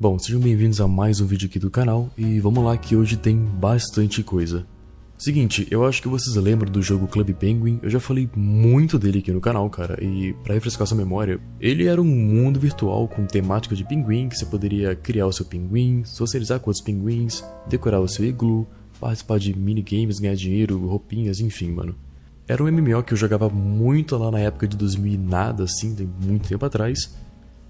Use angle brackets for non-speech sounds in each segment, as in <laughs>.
Bom, sejam bem-vindos a mais um vídeo aqui do canal e vamos lá que hoje tem bastante coisa. Seguinte, eu acho que vocês lembram do jogo Club Penguin, eu já falei muito dele aqui no canal, cara, e para refrescar sua memória, ele era um mundo virtual com temática de pinguim, que você poderia criar o seu pinguim, socializar com outros pinguins, decorar o seu iglu, participar de minigames, ganhar dinheiro, roupinhas, enfim, mano. Era um MMO que eu jogava muito lá na época de 2000 e nada, assim, tem muito tempo atrás.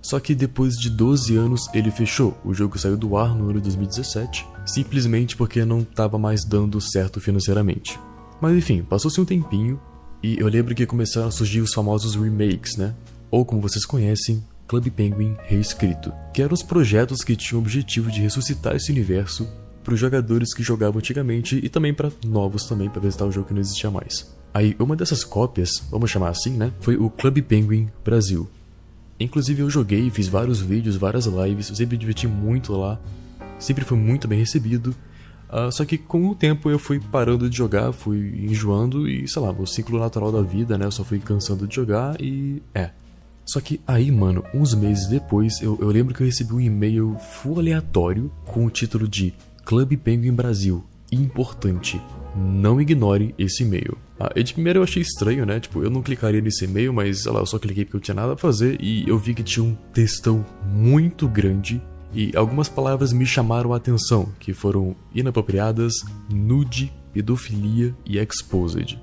Só que depois de 12 anos ele fechou. O jogo saiu do ar no ano de 2017, simplesmente porque não estava mais dando certo financeiramente. Mas enfim, passou-se um tempinho e eu lembro que começaram a surgir os famosos remakes, né? Ou como vocês conhecem, Club Penguin reescrito, que eram os projetos que tinham o objetivo de ressuscitar esse universo para os jogadores que jogavam antigamente e também para novos também para visitar o jogo que não existia mais. Aí, uma dessas cópias, vamos chamar assim, né? Foi o Club Penguin Brasil. Inclusive eu joguei, fiz vários vídeos, várias lives, eu sempre me diverti muito lá, sempre foi muito bem recebido. Uh, só que com o tempo eu fui parando de jogar, fui enjoando e, sei lá, o ciclo natural da vida, né? Eu só fui cansando de jogar e. é. Só que aí, mano, uns meses depois, eu, eu lembro que eu recebi um e-mail full aleatório com o título de Club Penguin Brasil. Importante não ignore esse e-mail. Ah, de primeiro eu achei estranho, né? Tipo, eu não clicaria nesse e-mail, mas sei lá, eu só cliquei porque eu tinha nada a fazer e eu vi que tinha um textão muito grande e algumas palavras me chamaram a atenção, que foram inapropriadas, nude, pedofilia e exposed.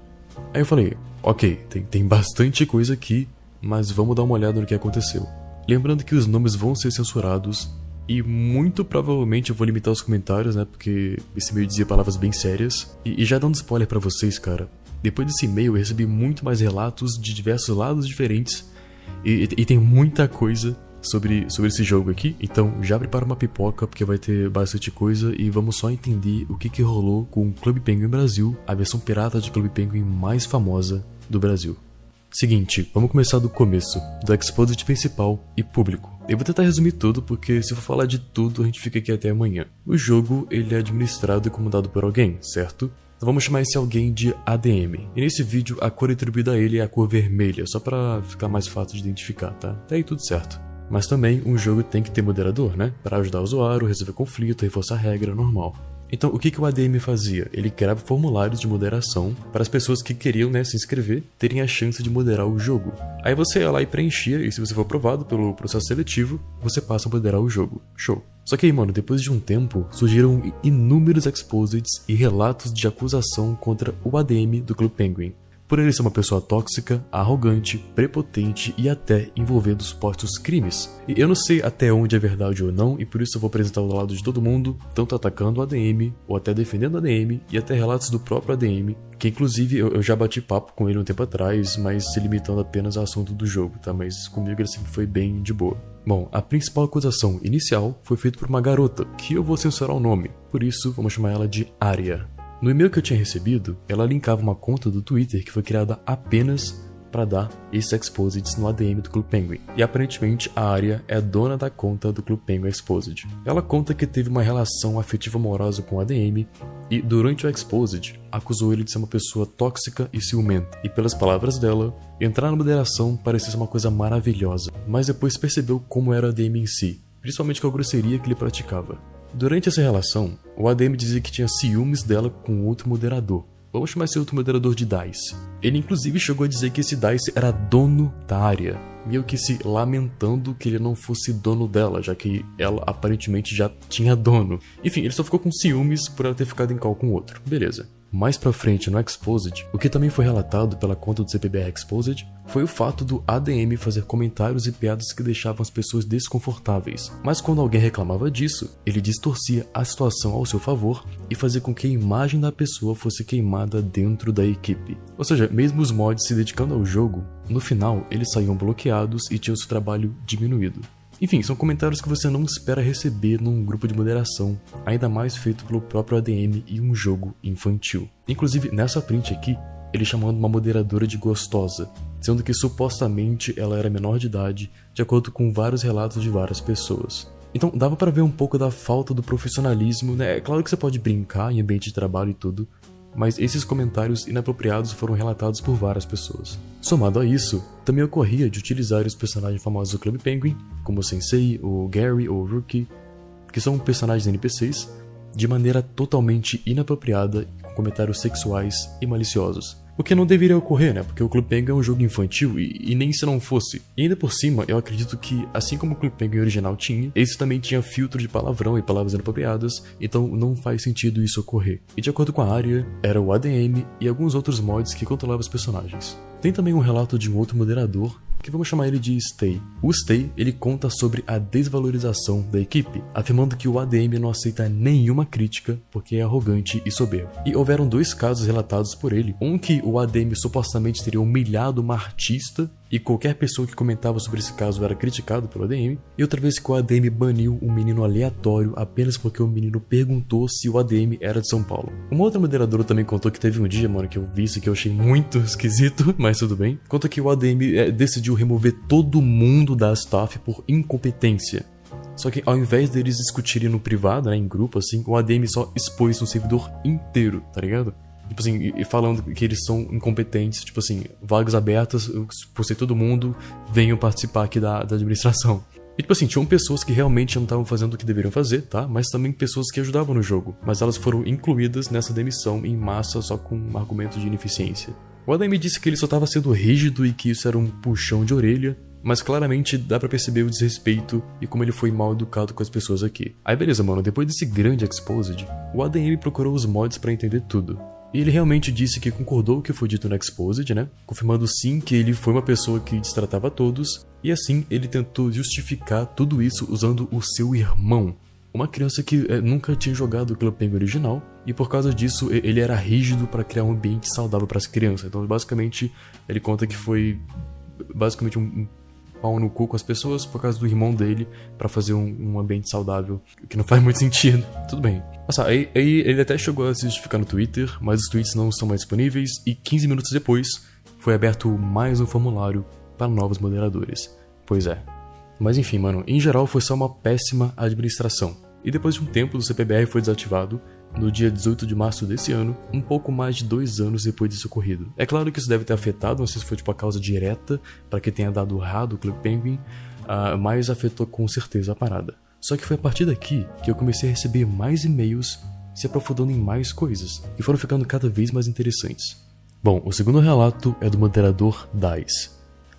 Aí eu falei, ok, tem, tem bastante coisa aqui, mas vamos dar uma olhada no que aconteceu. Lembrando que os nomes vão ser censurados, e muito provavelmente eu vou limitar os comentários, né? Porque esse e-mail dizia palavras bem sérias. E, e já dando spoiler para vocês, cara. Depois desse e-mail eu recebi muito mais relatos de diversos lados diferentes. E, e, e tem muita coisa sobre, sobre esse jogo aqui. Então já prepara uma pipoca, porque vai ter bastante coisa. E vamos só entender o que, que rolou com o Clube Penguin Brasil, a versão pirata de Clube Penguin mais famosa do Brasil. Seguinte, vamos começar do começo, do exposit principal e público. Eu vou tentar resumir tudo porque se for falar de tudo a gente fica aqui até amanhã. O jogo ele é administrado e comandado por alguém, certo? Então vamos chamar esse alguém de ADM. E nesse vídeo a cor atribuída a ele é a cor vermelha, só para ficar mais fácil de identificar, tá? Até aí tudo certo. Mas também um jogo tem que ter moderador, né? Para ajudar o usuário, resolver conflito, reforçar regra, normal. Então, o que, que o ADM fazia? Ele criava formulários de moderação para as pessoas que queriam né, se inscrever terem a chance de moderar o jogo. Aí você ia lá e preenchia, e se você for aprovado pelo processo seletivo, você passa a moderar o jogo. Show. Só que aí, mano, depois de um tempo, surgiram inúmeros exposits e relatos de acusação contra o ADM do Clube Penguin por ele ser uma pessoa tóxica, arrogante, prepotente e até envolvendo supostos crimes. E eu não sei até onde é verdade ou não, e por isso eu vou apresentar o lado de todo mundo, tanto atacando o ADM, ou até defendendo o ADM, e até relatos do próprio ADM, que inclusive eu, eu já bati papo com ele um tempo atrás, mas se limitando apenas ao assunto do jogo, tá? Mas comigo ele sempre foi bem de boa. Bom, a principal acusação inicial foi feita por uma garota, que eu vou censurar o nome, por isso vamos chamar ela de Arya. No e-mail que eu tinha recebido, ela linkava uma conta do Twitter que foi criada apenas para dar esses exposits no ADM do Clube Penguin. E aparentemente a Arya é dona da conta do Clube Penguin Exposed. Ela conta que teve uma relação afetiva amorosa com o ADM e durante o Exposed acusou ele de ser uma pessoa tóxica e ciumenta. E pelas palavras dela, entrar na moderação parecia ser uma coisa maravilhosa, mas depois percebeu como era o ADM em si, principalmente com a grosseria que ele praticava. Durante essa relação, o ADM dizia que tinha ciúmes dela com outro moderador. Vamos chamar esse outro moderador de DICE. Ele inclusive chegou a dizer que esse DICE era dono da área, meio que se lamentando que ele não fosse dono dela, já que ela aparentemente já tinha dono. Enfim, ele só ficou com ciúmes por ela ter ficado em call com outro. Beleza. Mais pra frente no Exposed, o que também foi relatado pela conta do CPBR Exposed foi o fato do ADM fazer comentários e piadas que deixavam as pessoas desconfortáveis. Mas quando alguém reclamava disso, ele distorcia a situação ao seu favor e fazia com que a imagem da pessoa fosse queimada dentro da equipe. Ou seja, mesmo os mods se dedicando ao jogo, no final eles saíam bloqueados e tinham seu trabalho diminuído. Enfim, são comentários que você não espera receber num grupo de moderação, ainda mais feito pelo próprio ADM e um jogo infantil. Inclusive, nessa print aqui, ele chamando uma moderadora de gostosa, sendo que supostamente ela era menor de idade, de acordo com vários relatos de várias pessoas. Então dava para ver um pouco da falta do profissionalismo, né? É claro que você pode brincar em ambiente de trabalho e tudo, mas esses comentários inapropriados foram relatados por várias pessoas. Somado a isso, também ocorria de utilizar os personagens famosos do Clube Penguin, como o Sensei, o Gary ou o Rookie, que são personagens NPCs, de maneira totalmente inapropriada, com comentários sexuais e maliciosos. O que não deveria ocorrer, né? Porque o Clube Penguin é um jogo infantil e, e, nem se não fosse. E ainda por cima, eu acredito que, assim como o Clube Penguin original tinha, esse também tinha filtro de palavrão e palavras inapropriadas, então não faz sentido isso ocorrer. E de acordo com a área, era o ADM e alguns outros mods que controlavam os personagens. Tem também um relato de um outro moderador que vamos chamar ele de Stay. O Stay, ele conta sobre a desvalorização da equipe, afirmando que o ADM não aceita nenhuma crítica porque é arrogante e soberbo. E houveram dois casos relatados por ele, um que o ADM supostamente teria humilhado uma artista e qualquer pessoa que comentava sobre esse caso era criticado pelo ADM, e outra vez que o ADM baniu um menino aleatório apenas porque o menino perguntou se o ADM era de São Paulo. Uma outra moderadora também contou que teve um dia, mano, que eu vi isso que eu achei muito <laughs> esquisito, mas tudo bem. Conta que o ADM é, decidiu remover todo mundo da staff por incompetência. Só que ao invés deles discutirem no privado, né, em grupo assim, o ADM só expôs um servidor inteiro, tá ligado? Tipo assim, e falando que eles são incompetentes, tipo assim, vagas abertas, por ser todo mundo, venham participar aqui da, da administração. E tipo assim, tinham pessoas que realmente não estavam fazendo o que deveriam fazer, tá? Mas também pessoas que ajudavam no jogo. Mas elas foram incluídas nessa demissão em massa só com um argumento de ineficiência. O Adam me disse que ele só estava sendo rígido e que isso era um puxão de orelha, mas claramente dá para perceber o desrespeito e como ele foi mal educado com as pessoas aqui. Aí beleza, mano, depois desse grande exposed, o ADM procurou os mods para entender tudo. E ele realmente disse que concordou com o que foi dito no Exposed, né? Confirmando sim que ele foi uma pessoa que destratava todos, e assim ele tentou justificar tudo isso usando o seu irmão. Uma criança que é, nunca tinha jogado o Club Penguin original, e por causa disso ele era rígido para criar um ambiente saudável para as crianças. Então, basicamente, ele conta que foi basicamente um pau no cu com as pessoas por causa do irmão dele para fazer um, um, ambiente saudável, que não faz muito <laughs> sentido. Tudo bem. Nossa, aí, aí, ele até chegou a se justificar no Twitter, mas os tweets não estão mais disponíveis e 15 minutos depois foi aberto mais um formulário para novos moderadores. Pois é. Mas enfim, mano, em geral foi só uma péssima administração. E depois de um tempo, o CPBR foi desativado no dia 18 de março desse ano, um pouco mais de dois anos depois disso ocorrido. É claro que isso deve ter afetado, não sei se foi tipo a causa direta para que tenha dado errado o Club Penguin, uh, mas afetou com certeza a parada. Só que foi a partir daqui que eu comecei a receber mais e-mails se aprofundando em mais coisas, e foram ficando cada vez mais interessantes. Bom, o segundo relato é do moderador DICE.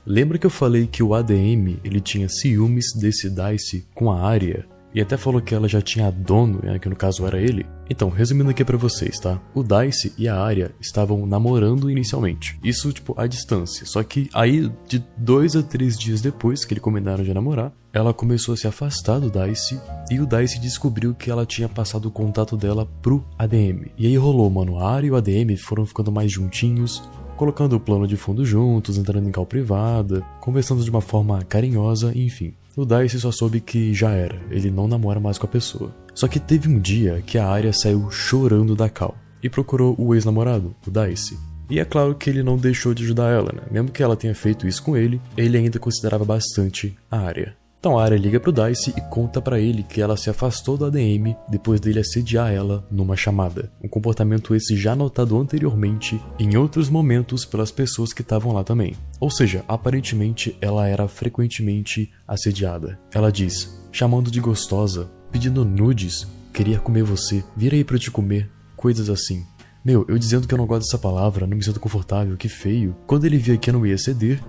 Lembra que eu falei que o ADM ele tinha ciúmes desse DICE com a área e até falou que ela já tinha dono, né, que no caso era ele. Então, resumindo aqui para vocês, tá? O Dice e a Arya estavam namorando inicialmente. Isso, tipo, à distância. Só que aí, de dois a três dias depois que eles combinaram de namorar, ela começou a se afastar do Dice e o Dice descobriu que ela tinha passado o contato dela pro ADM. E aí rolou, mano. A Arya e o ADM foram ficando mais juntinhos, colocando o plano de fundo juntos, entrando em cal privada, conversando de uma forma carinhosa, enfim. O Dice só soube que já era, ele não namora mais com a pessoa. Só que teve um dia que a Arya saiu chorando da Cal e procurou o ex-namorado, o Dice. E é claro que ele não deixou de ajudar ela, né? Mesmo que ela tenha feito isso com ele, ele ainda considerava bastante a Arya. Então a Arya liga pro Dice e conta para ele que ela se afastou do ADM depois dele assediar ela numa chamada. Um comportamento esse já notado anteriormente em outros momentos pelas pessoas que estavam lá também. Ou seja, aparentemente ela era frequentemente assediada. Ela diz, chamando de gostosa, pedindo nudes, queria comer você, vira aí pra te comer, coisas assim. Meu, eu dizendo que eu não gosto dessa palavra, não me sinto confortável, que feio. Quando ele via que eu não ia ceder,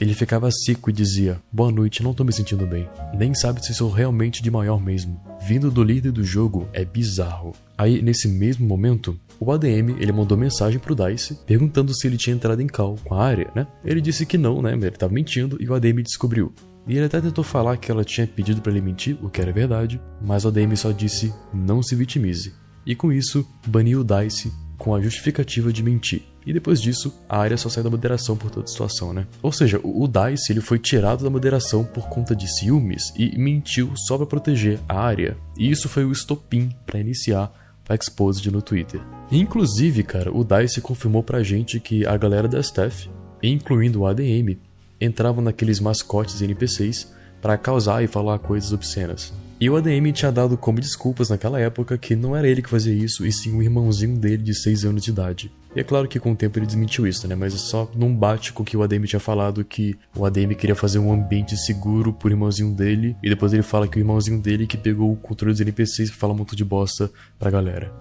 ele ficava seco e dizia: Boa noite, não tô me sentindo bem. Nem sabe se sou realmente de maior mesmo. Vindo do líder do jogo é bizarro. Aí, nesse mesmo momento, o ADM ele mandou mensagem pro Dice perguntando se ele tinha entrado em cal com a área, né? Ele disse que não, né? Ele tava mentindo e o ADM descobriu. E ele até tentou falar que ela tinha pedido para ele mentir, o que era verdade, mas o ADM só disse: não se vitimize. E com isso, baniu o Dice com a justificativa de mentir. E depois disso, a área só sai da moderação por toda a situação, né? Ou seja, o Dice ele foi tirado da moderação por conta de ciúmes e mentiu só para proteger a área. E isso foi o estopim para iniciar a Exposed no Twitter. inclusive, cara, o Dice confirmou pra gente que a galera da staff, incluindo o ADM, entravam naqueles mascotes NPCs para causar e falar coisas obscenas. E o ADM tinha dado como desculpas naquela época que não era ele que fazia isso, e sim o irmãozinho dele de 6 anos de idade. E é claro que com o tempo ele desmentiu isso, né? Mas só não bate com que o ADM tinha falado que o ADM queria fazer um ambiente seguro pro irmãozinho dele, e depois ele fala que o irmãozinho dele que pegou o controle dos NPCs que fala muito de bosta pra galera.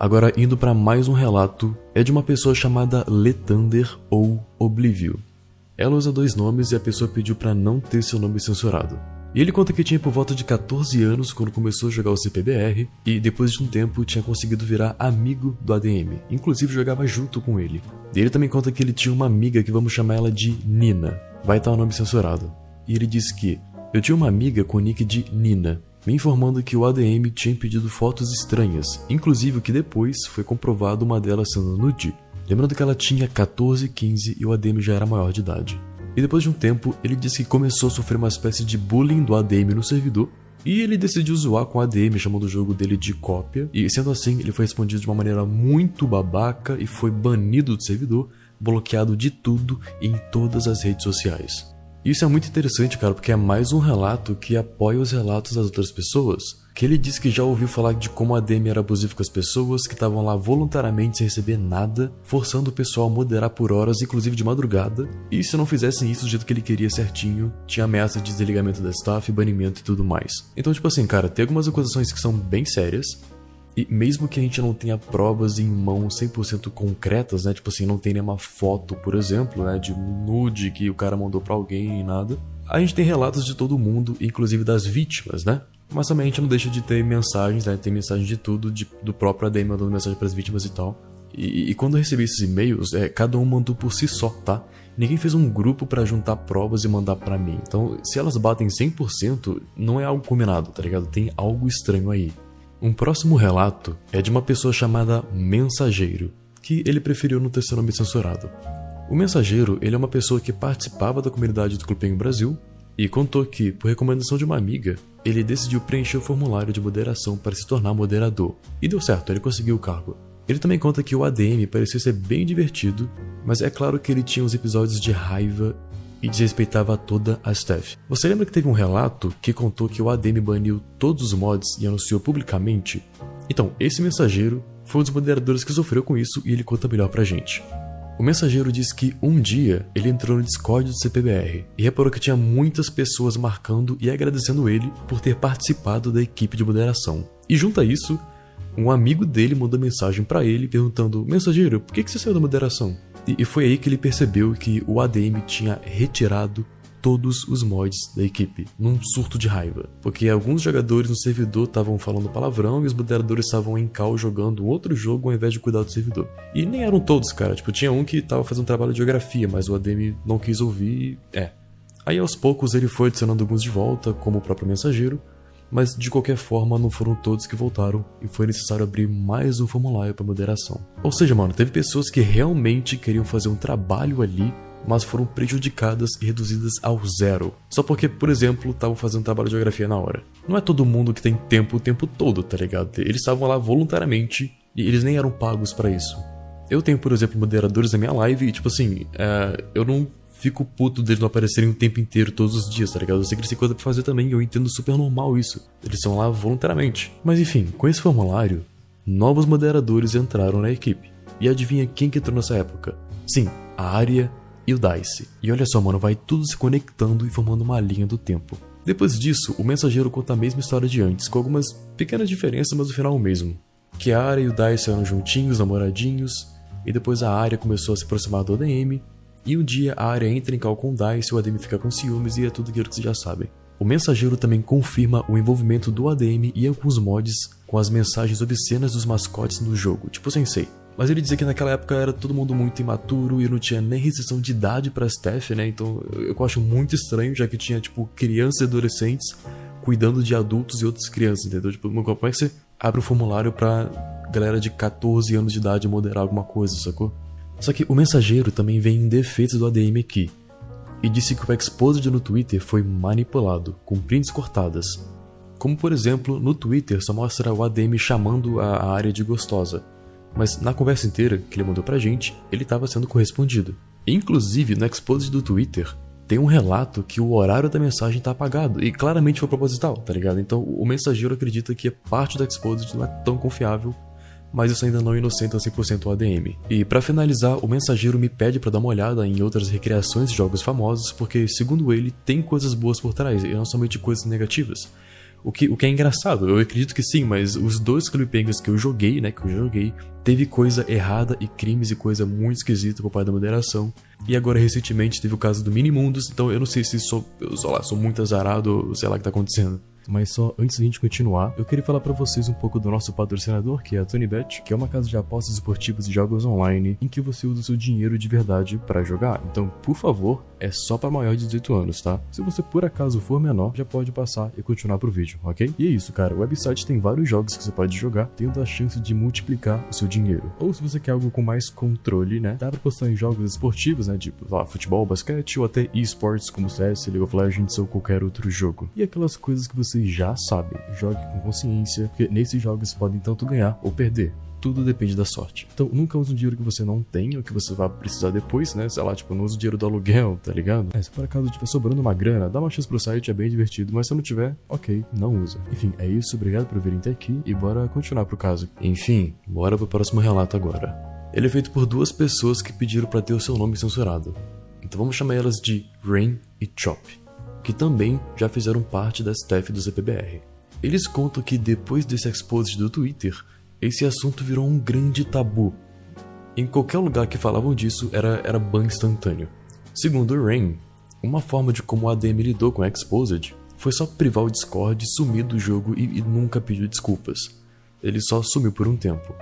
Agora, indo para mais um relato, é de uma pessoa chamada Letander ou Oblivio. Ela usa dois nomes e a pessoa pediu para não ter seu nome censurado. E ele conta que tinha por volta de 14 anos quando começou a jogar o CPBR e depois de um tempo tinha conseguido virar amigo do ADM, inclusive jogava junto com ele. E ele também conta que ele tinha uma amiga que vamos chamar ela de Nina, vai estar o nome censurado. E ele diz que eu tinha uma amiga com o nick de Nina, me informando que o ADM tinha pedido fotos estranhas, inclusive que depois foi comprovado uma delas sendo nude. Lembrando que ela tinha 14, 15 e o ADM já era maior de idade. E depois de um tempo, ele disse que começou a sofrer uma espécie de bullying do ADM no servidor, e ele decidiu zoar com o ADM, chamando o jogo dele de cópia, e sendo assim, ele foi respondido de uma maneira muito babaca e foi banido do servidor, bloqueado de tudo e em todas as redes sociais. Isso é muito interessante, cara, porque é mais um relato que apoia os relatos das outras pessoas. Que ele diz que já ouviu falar de como a DM era abusivo com as pessoas, que estavam lá voluntariamente sem receber nada, forçando o pessoal a moderar por horas, inclusive de madrugada. E se não fizessem isso do jeito que ele queria certinho, tinha ameaça de desligamento da staff, banimento e tudo mais. Então, tipo assim, cara, tem algumas acusações que são bem sérias, e mesmo que a gente não tenha provas em mãos 100% concretas, né? Tipo assim, não tem nenhuma foto, por exemplo, né? De nude que o cara mandou para alguém e nada. A gente tem relatos de todo mundo, inclusive das vítimas, né? Mas também a gente não deixa de ter mensagens, né? Tem mensagem de tudo, de, do próprio ADM mandando mensagem para as vítimas e tal. E, e, quando eu recebi esses e-mails, é, cada um mandou por si só, tá? Ninguém fez um grupo para juntar provas e mandar para mim. Então, se elas batem 100%, não é algo combinado, tá ligado? Tem algo estranho aí. Um próximo relato é de uma pessoa chamada Mensageiro, que ele preferiu não ter seu nome censurado. O Mensageiro ele é uma pessoa que participava da comunidade do Clube Brasil e contou que, por recomendação de uma amiga, ele decidiu preencher o formulário de moderação para se tornar moderador. E deu certo, ele conseguiu o cargo. Ele também conta que o ADM parecia ser bem divertido, mas é claro que ele tinha uns episódios de raiva e desrespeitava toda a staff. Você lembra que teve um relato que contou que o ADM baniu todos os mods e anunciou publicamente? Então, esse mensageiro foi um dos moderadores que sofreu com isso e ele conta melhor pra gente. O mensageiro diz que um dia ele entrou no Discord do CPBR e reparou que tinha muitas pessoas marcando e agradecendo ele por ter participado da equipe de moderação. E junto a isso, um amigo dele mandou mensagem para ele perguntando: Mensageiro, por que você saiu da moderação? E foi aí que ele percebeu que o ADM tinha retirado todos os mods da equipe, num surto de raiva. Porque alguns jogadores no servidor estavam falando palavrão e os moderadores estavam em cal jogando outro jogo ao invés de cuidar do servidor. E nem eram todos, cara. Tipo, tinha um que tava fazendo trabalho de geografia, mas o ADM não quis ouvir. É. Aí aos poucos ele foi adicionando alguns de volta, como o próprio mensageiro, mas de qualquer forma não foram todos que voltaram e foi necessário abrir mais um formulário para moderação. Ou seja, mano, teve pessoas que realmente queriam fazer um trabalho ali, mas foram prejudicadas e reduzidas ao zero. Só porque, por exemplo, estavam fazendo trabalho de geografia na hora. Não é todo mundo que tem tempo o tempo todo, tá ligado? Eles estavam lá voluntariamente e eles nem eram pagos para isso. Eu tenho, por exemplo, moderadores na minha live e, tipo assim, é, eu não fico puto deles não aparecerem o tempo inteiro, todos os dias, tá ligado? Eu sei que eles têm coisa pra fazer também, eu entendo super normal isso. Eles são lá voluntariamente. Mas enfim, com esse formulário, novos moderadores entraram na equipe. E adivinha quem que entrou nessa época? Sim, a Arya e o Dice. E olha só, mano, vai tudo se conectando e formando uma linha do tempo. Depois disso, o mensageiro conta a mesma história de antes, com algumas pequenas diferenças, mas no final o mesmo. Que a Arya e o Dice eram juntinhos, namoradinhos, e depois a Arya começou a se aproximar do ADM, e um dia a área entra em cal com Dice e o ADM fica com ciúmes e é tudo aquilo que vocês já sabem. O mensageiro também confirma o envolvimento do ADM e alguns mods com as mensagens obscenas dos mascotes no jogo, tipo Sensei. Mas ele dizia que naquela época era todo mundo muito imaturo e não tinha nem restrição de idade pra staff, né? Então eu acho muito estranho, já que tinha, tipo, crianças e adolescentes cuidando de adultos e outras crianças, entendeu? Tipo, como é que você abre o um formulário pra galera de 14 anos de idade moderar alguma coisa, sacou? Só que o mensageiro também vem em defesa do ADM aqui, e disse que o Exposed no Twitter foi manipulado, com prints cortadas. Como por exemplo, no Twitter só mostra o ADM chamando a área de gostosa, mas na conversa inteira que ele mandou pra gente, ele estava sendo correspondido. Inclusive, no Exposed do Twitter, tem um relato que o horário da mensagem tá apagado, e claramente foi proposital, tá ligado? Então o mensageiro acredita que parte da Exposed não é tão confiável mas isso ainda não inocenta 100% o ADM. E para finalizar, o mensageiro me pede para dar uma olhada em outras recriações de jogos famosos, porque segundo ele, tem coisas boas por trás e não somente coisas negativas. O que, o que é engraçado, eu acredito que sim, mas os dois cliffhangers que eu joguei, né, que eu joguei, teve coisa errada e crimes e coisa muito esquisita por parte da moderação. E agora recentemente teve o caso do Minimundos, então eu não sei se sou, sei lá, sou muito azarado ou sei lá o que tá acontecendo. Mas só antes da gente continuar, eu queria falar para vocês um pouco do nosso patrocinador, que é a TonyBet, que é uma casa de apostas esportivas e jogos online em que você usa o seu dinheiro de verdade para jogar. Então, por favor, é só para maior de 18 anos, tá? Se você por acaso for menor, já pode passar e continuar pro vídeo, ok? E é isso, cara. O website tem vários jogos que você pode jogar, tendo a chance de multiplicar o seu dinheiro. Ou se você quer algo com mais controle, né? Dá pra postar em jogos esportivos, né? Tipo, lá, futebol, basquete ou até esportes como CS, League of Legends ou qualquer outro jogo. E aquelas coisas que você já sabe. Jogue com consciência, porque nesses jogos podem tanto ganhar ou perder tudo depende da sorte. Então, nunca use um dinheiro que você não tem ou que você vai precisar depois, né? Sei lá, tipo, não use o dinheiro do aluguel, tá ligado? É, se por acaso tiver sobrando uma grana, dá uma chance pro site, é bem divertido, mas se não tiver, ok, não usa. Enfim, é isso, obrigado por virem até aqui e bora continuar pro caso. Enfim, bora pro próximo relato agora. Ele é feito por duas pessoas que pediram para ter o seu nome censurado. Então vamos chamar elas de Rain e Chop que também já fizeram parte da staff do ZPBR. Eles contam que depois desse expose do Twitter, esse assunto virou um grande tabu. Em qualquer lugar que falavam disso era, era ban instantâneo. Segundo Rain, uma forma de como o ADM lidou com a Exposed foi só privar o Discord, sumir do jogo e, e nunca pediu desculpas. Ele só sumiu por um tempo.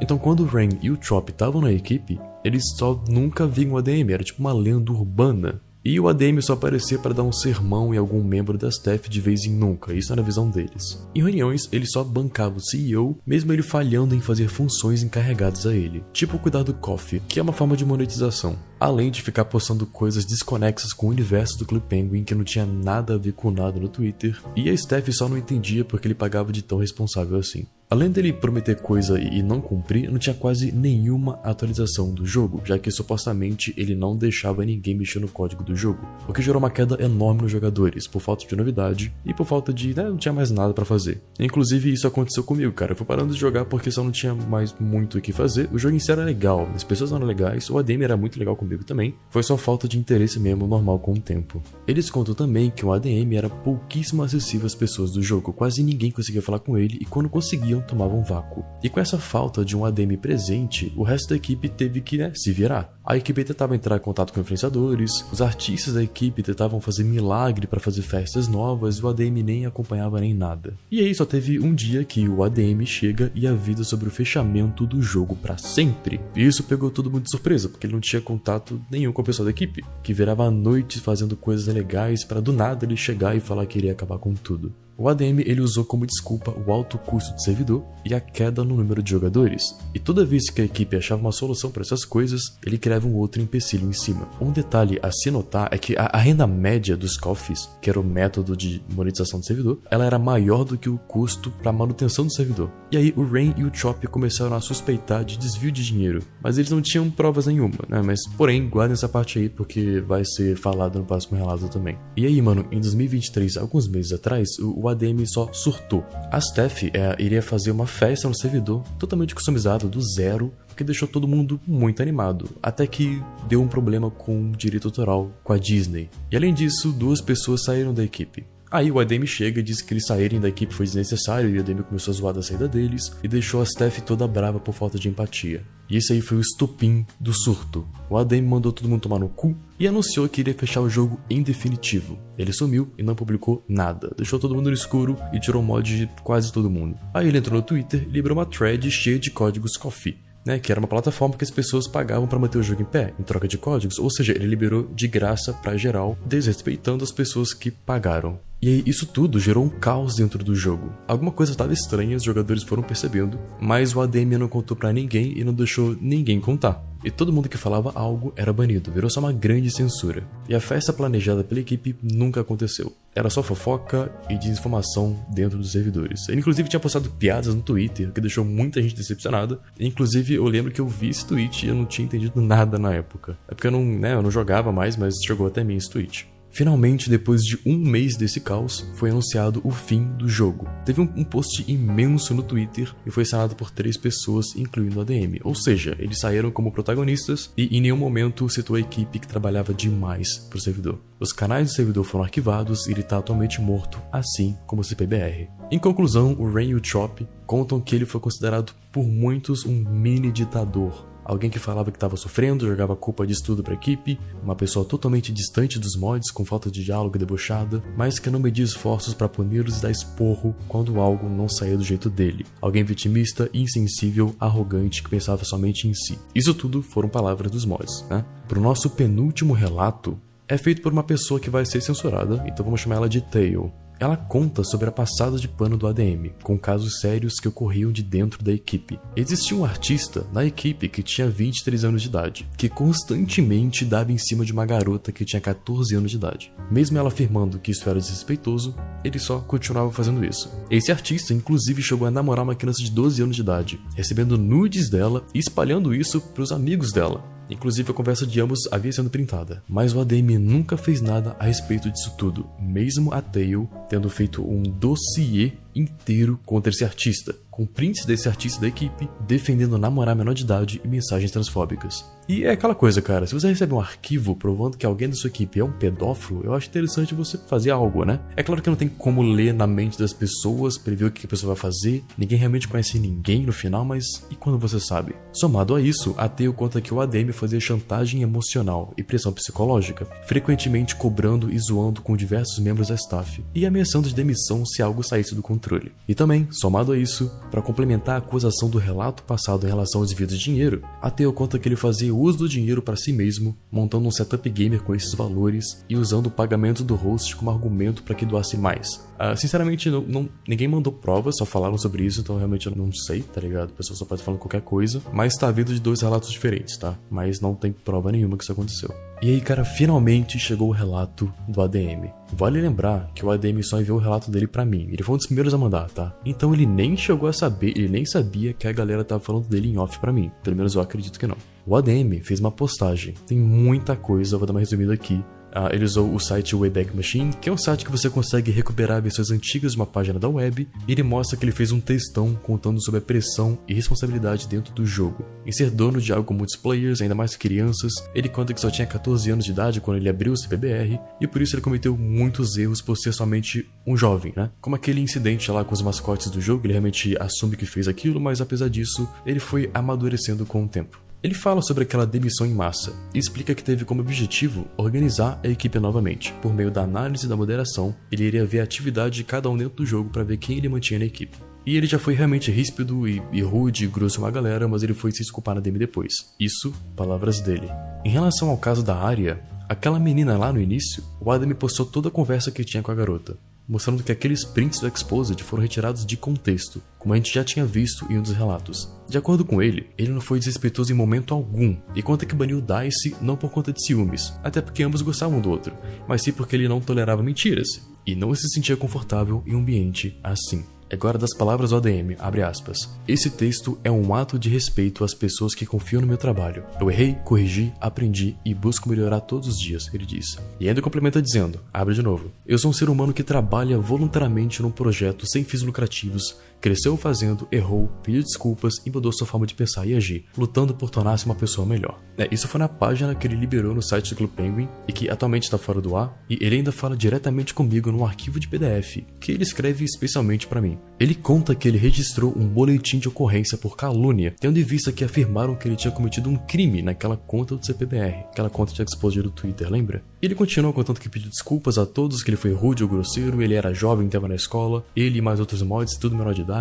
Então quando o Rain e o Chop estavam na equipe, eles só nunca viam o ADM, era tipo uma lenda urbana e o ADM só aparecia para dar um sermão em algum membro da staff de vez em nunca, isso era a visão deles. Em reuniões, ele só bancava o CEO, mesmo ele falhando em fazer funções encarregadas a ele, tipo cuidar do Coffee, que é uma forma de monetização, além de ficar postando coisas desconexas com o universo do Club Penguin que não tinha nada a ver com nada no Twitter, e a staff só não entendia porque ele pagava de tão responsável assim. Além dele prometer coisa e não cumprir, não tinha quase nenhuma atualização do jogo, já que supostamente ele não deixava ninguém mexer no código do jogo, o que gerou uma queda enorme nos jogadores, por falta de novidade e por falta de, né, não tinha mais nada para fazer. Inclusive isso aconteceu comigo, cara, eu fui parando de jogar porque só não tinha mais muito o que fazer. O jogo em si era legal, as pessoas eram legais, o ADM era muito legal comigo também, foi só falta de interesse mesmo normal com o tempo. Eles contam também que o ADM era pouquíssimo acessível às pessoas do jogo, quase ninguém conseguia falar com ele e quando conseguiam tomavam vácuo. E com essa falta de um ADM presente, o resto da equipe teve que né, se virar. A equipe tentava entrar em contato com influenciadores, os artistas da equipe tentavam fazer milagre para fazer festas novas e o ADM nem acompanhava nem nada. E aí só teve um dia que o ADM chega e avisa sobre o fechamento do jogo para sempre. E isso pegou todo mundo de surpresa, porque ele não tinha contato nenhum com o pessoal da equipe, que virava à noite fazendo coisas legais para do nada ele chegar e falar que iria acabar com tudo. O ADM ele usou como desculpa o alto custo do servidor e a queda no número de jogadores, e toda vez que a equipe achava uma solução para essas coisas, ele criava um outro empecilho em cima. Um detalhe a se notar é que a, renda média dos coffees, que era o método de monetização do servidor, ela era maior do que o custo para manutenção do servidor. E aí o Rain e o Chop começaram a suspeitar de desvio de dinheiro, mas eles não tinham provas nenhuma, né? Mas porém, guardem essa parte aí porque vai ser falado no próximo relato também. E aí, mano, em 2023, alguns meses atrás, o o ADM só surtou. A Steph é, iria fazer uma festa no servidor, totalmente customizado, do zero, que deixou todo mundo muito animado, até que deu um problema com o direito autoral com a Disney. E além disso, duas pessoas saíram da equipe. Aí o ADM chega e diz que eles saírem da equipe foi desnecessário e o ADM começou a zoar da saída deles e deixou a Steph toda brava por falta de empatia. E esse aí foi o estupim do surto. O ADM mandou todo mundo tomar no cu e anunciou que iria fechar o jogo em definitivo. Ele sumiu e não publicou nada, deixou todo mundo no escuro e tirou mod de quase todo mundo. Aí ele entrou no Twitter e liberou uma thread cheia de códigos Coffee né, que era uma plataforma que as pessoas pagavam para manter o jogo em pé, em troca de códigos, ou seja, ele liberou de graça para geral, desrespeitando as pessoas que pagaram. E isso tudo gerou um caos dentro do jogo. Alguma coisa estava estranha, os jogadores foram percebendo, mas o ADM não contou para ninguém e não deixou ninguém contar. E todo mundo que falava algo era banido, virou só uma grande censura. E a festa planejada pela equipe nunca aconteceu. era só fofoca e desinformação dentro dos servidores. Ele inclusive tinha postado piadas no Twitter, que deixou muita gente decepcionada. Inclusive, eu lembro que eu vi esse tweet e eu não tinha entendido nada na época. É porque eu não, né, eu não jogava mais, mas chegou até mim esse tweet. Finalmente, depois de um mês desse caos, foi anunciado o fim do jogo. Teve um, um post imenso no Twitter e foi assinado por três pessoas, incluindo a ADM. Ou seja, eles saíram como protagonistas e em nenhum momento citou a equipe que trabalhava demais pro servidor. Os canais do servidor foram arquivados e ele está atualmente morto, assim como o CPBR. Em conclusão, o Rain e o Chop contam que ele foi considerado por muitos um mini ditador alguém que falava que estava sofrendo, jogava culpa disso tudo pra equipe, uma pessoa totalmente distante dos mods, com falta de diálogo e debochada, mas que não media esforços para puni-los e dar esporro quando algo não saía do jeito dele. Alguém vitimista, insensível, arrogante, que pensava somente em si. Isso tudo foram palavras dos mods, né? Pro nosso penúltimo relato, é feito por uma pessoa que vai ser censurada, então vamos chamar ela de Tail. Ela conta sobre a passada de pano do ADM, com casos sérios que ocorriam de dentro da equipe. Existia um artista na equipe que tinha 23 anos de idade, que constantemente dava em cima de uma garota que tinha 14 anos de idade. Mesmo ela afirmando que isso era desrespeitoso, ele só continuava fazendo isso. Esse artista, inclusive, chegou a namorar uma criança de 12 anos de idade, recebendo nudes dela e espalhando isso para os amigos dela. Inclusive a conversa de ambos havia sendo printada, mas o ADM nunca fez nada a respeito disso tudo, mesmo a Tail tendo feito um dossiê inteiro contra esse artista, com prints desse artista da equipe defendendo namorar menor de idade e mensagens transfóbicas. E é aquela coisa, cara, se você recebe um arquivo provando que alguém da sua equipe é um pedófilo, eu acho interessante você fazer algo, né? É claro que não tem como ler na mente das pessoas, prever o que a pessoa vai fazer, ninguém realmente conhece ninguém no final, mas e quando você sabe? Somado a isso, a Teo conta que o ADM fazia chantagem emocional e pressão psicológica, frequentemente cobrando e zoando com diversos membros da staff, e ameaçando de demissão se algo saísse do controle. E também, somado a isso, para complementar a acusação do relato passado em relação ao desvio de dinheiro, a Teo conta que ele fazia uso do dinheiro para si mesmo, montando um setup gamer com esses valores e usando o pagamento do host como argumento para que doasse mais. Uh, sinceramente, não, não, ninguém mandou provas, só falaram sobre isso, então realmente eu não sei, tá ligado? A pessoa só pode falar qualquer coisa. Mas tá vindo de dois relatos diferentes, tá? Mas não tem prova nenhuma que isso aconteceu. E aí, cara, finalmente chegou o relato do ADM. Vale lembrar que o ADM só enviou o relato dele para mim. Ele foi um dos primeiros a mandar, tá? Então ele nem chegou a saber, ele nem sabia que a galera tava falando dele em off para mim. Pelo menos eu acredito que não. O ADM fez uma postagem. Tem muita coisa, eu vou dar uma resumida aqui. Uh, ele usou o site Wayback Machine, que é um site que você consegue recuperar versões antigas de uma página da web, e ele mostra que ele fez um textão contando sobre a pressão e responsabilidade dentro do jogo. Em ser dono de algo com muitos players, ainda mais crianças, ele conta que só tinha 14 anos de idade quando ele abriu o CPBR, e por isso ele cometeu muitos erros por ser somente um jovem, né? Como aquele incidente lá com os mascotes do jogo, ele realmente assume que fez aquilo, mas apesar disso, ele foi amadurecendo com o tempo. Ele fala sobre aquela demissão em massa e explica que teve como objetivo organizar a equipe novamente. Por meio da análise da moderação, ele iria ver a atividade de cada um dentro do jogo para ver quem ele mantinha na equipe. E ele já foi realmente ríspido e, e rude e grosso com a galera, mas ele foi se desculpar na DM depois. Isso, palavras dele. Em relação ao caso da área, aquela menina lá no início, o Adam postou toda a conversa que tinha com a garota mostrando que aqueles prints do Exposed foram retirados de contexto, como a gente já tinha visto em um dos relatos. De acordo com ele, ele não foi desrespeitoso em momento algum, e conta que baniu Dice não por conta de ciúmes, até porque ambos gostavam do outro, mas sim porque ele não tolerava mentiras, e não se sentia confortável em um ambiente assim. Agora das palavras do ADM, abre aspas. Esse texto é um ato de respeito às pessoas que confiam no meu trabalho. Eu errei, corrigi, aprendi e busco melhorar todos os dias, ele diz. E ainda complementa dizendo, abre de novo. Eu sou um ser humano que trabalha voluntariamente num projeto sem fins lucrativos, cresceu fazendo, errou, pediu desculpas e mudou sua forma de pensar e agir, lutando por tornar-se uma pessoa melhor. É, isso foi na página que ele liberou no site do Club Penguin e que atualmente está fora do ar, e ele ainda fala diretamente comigo num arquivo de PDF que ele escreve especialmente para mim. Ele conta que ele registrou um boletim de ocorrência por calúnia, tendo em vista que afirmaram que ele tinha cometido um crime naquela conta do CPBR, aquela conta de exposure do Twitter, lembra? Ele continuou contando que pediu desculpas a todos, que ele foi rude ou grosseiro, ele era jovem, estava na escola, ele e mais outros mods, tudo menor de idade.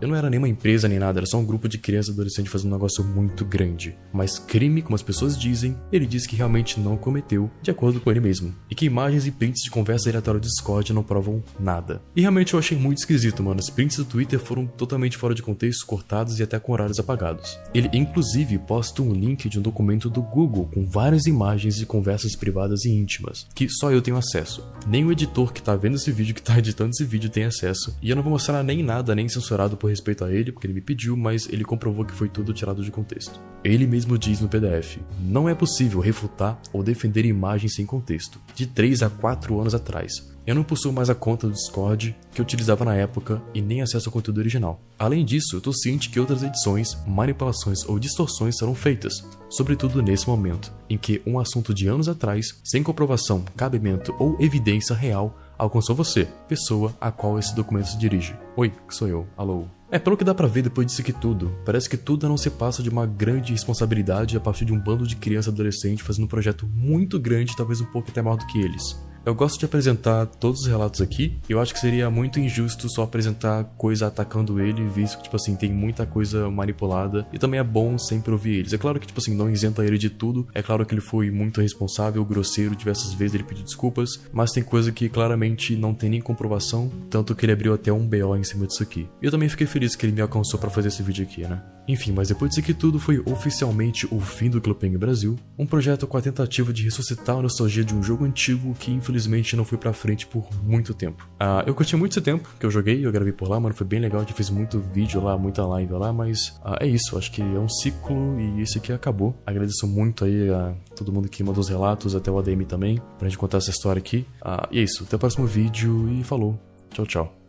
Eu não era nenhuma empresa nem nada, era só um grupo de crianças e adolescentes fazendo um negócio muito grande. Mas crime, como as pessoas dizem, ele disse que realmente não cometeu, de acordo com ele mesmo. E que imagens e prints de conversa aleatória do Discord não provam nada. E realmente eu achei muito esquisito, mano. Os prints do Twitter foram totalmente fora de contexto, cortados e até com horários apagados. Ele inclusive posta um link de um documento do Google com várias imagens de conversas privadas e íntimas que só eu tenho acesso. Nem o editor que tá vendo esse vídeo, que tá editando esse vídeo, tem acesso. E eu não vou mostrar nem nada, nem censurado por respeito a ele, porque ele me pediu, mas ele comprovou que foi tudo tirado de contexto. Ele mesmo diz no PDF: não é possível refutar ou defender imagens sem contexto, de 3 a 4 anos atrás. Eu não possuo mais a conta do Discord que eu utilizava na época e nem acesso ao conteúdo original. Além disso, eu tô ciente que outras edições, manipulações ou distorções serão feitas, sobretudo nesse momento, em que um assunto de anos atrás, sem comprovação, cabimento ou evidência real, alcançou você, pessoa a qual esse documento se dirige. Oi, que sou eu. Alô. É, pelo que dá pra ver depois disso aqui tudo, parece que tudo não se passa de uma grande responsabilidade a partir de um bando de criança e adolescente fazendo um projeto muito grande, talvez um pouco até maior do que eles. Eu gosto de apresentar todos os relatos aqui. Eu acho que seria muito injusto só apresentar coisa atacando ele, visto que, tipo assim, tem muita coisa manipulada. E também é bom sempre ouvir eles. É claro que, tipo assim, não isenta ele de tudo. É claro que ele foi muito responsável, grosseiro, diversas vezes ele pediu desculpas. Mas tem coisa que claramente não tem nem comprovação. Tanto que ele abriu até um BO em cima disso aqui. E eu também fiquei feliz que ele me alcançou para fazer esse vídeo aqui, né? Enfim, mas depois disso aqui tudo foi oficialmente o fim do Clubpeng Brasil. Um projeto com a tentativa de ressuscitar a nostalgia de um jogo antigo que infelizmente infelizmente não fui pra frente por muito tempo. Uh, eu curti muito esse tempo que eu joguei, eu gravei por lá, mano, foi bem legal, a gente fez muito vídeo lá, muita live lá, mas uh, é isso, acho que é um ciclo e esse aqui acabou. Agradeço muito aí a todo mundo que mandou os relatos, até o ADM também, pra gente contar essa história aqui. Uh, e é isso, até o próximo vídeo e falou. Tchau, tchau.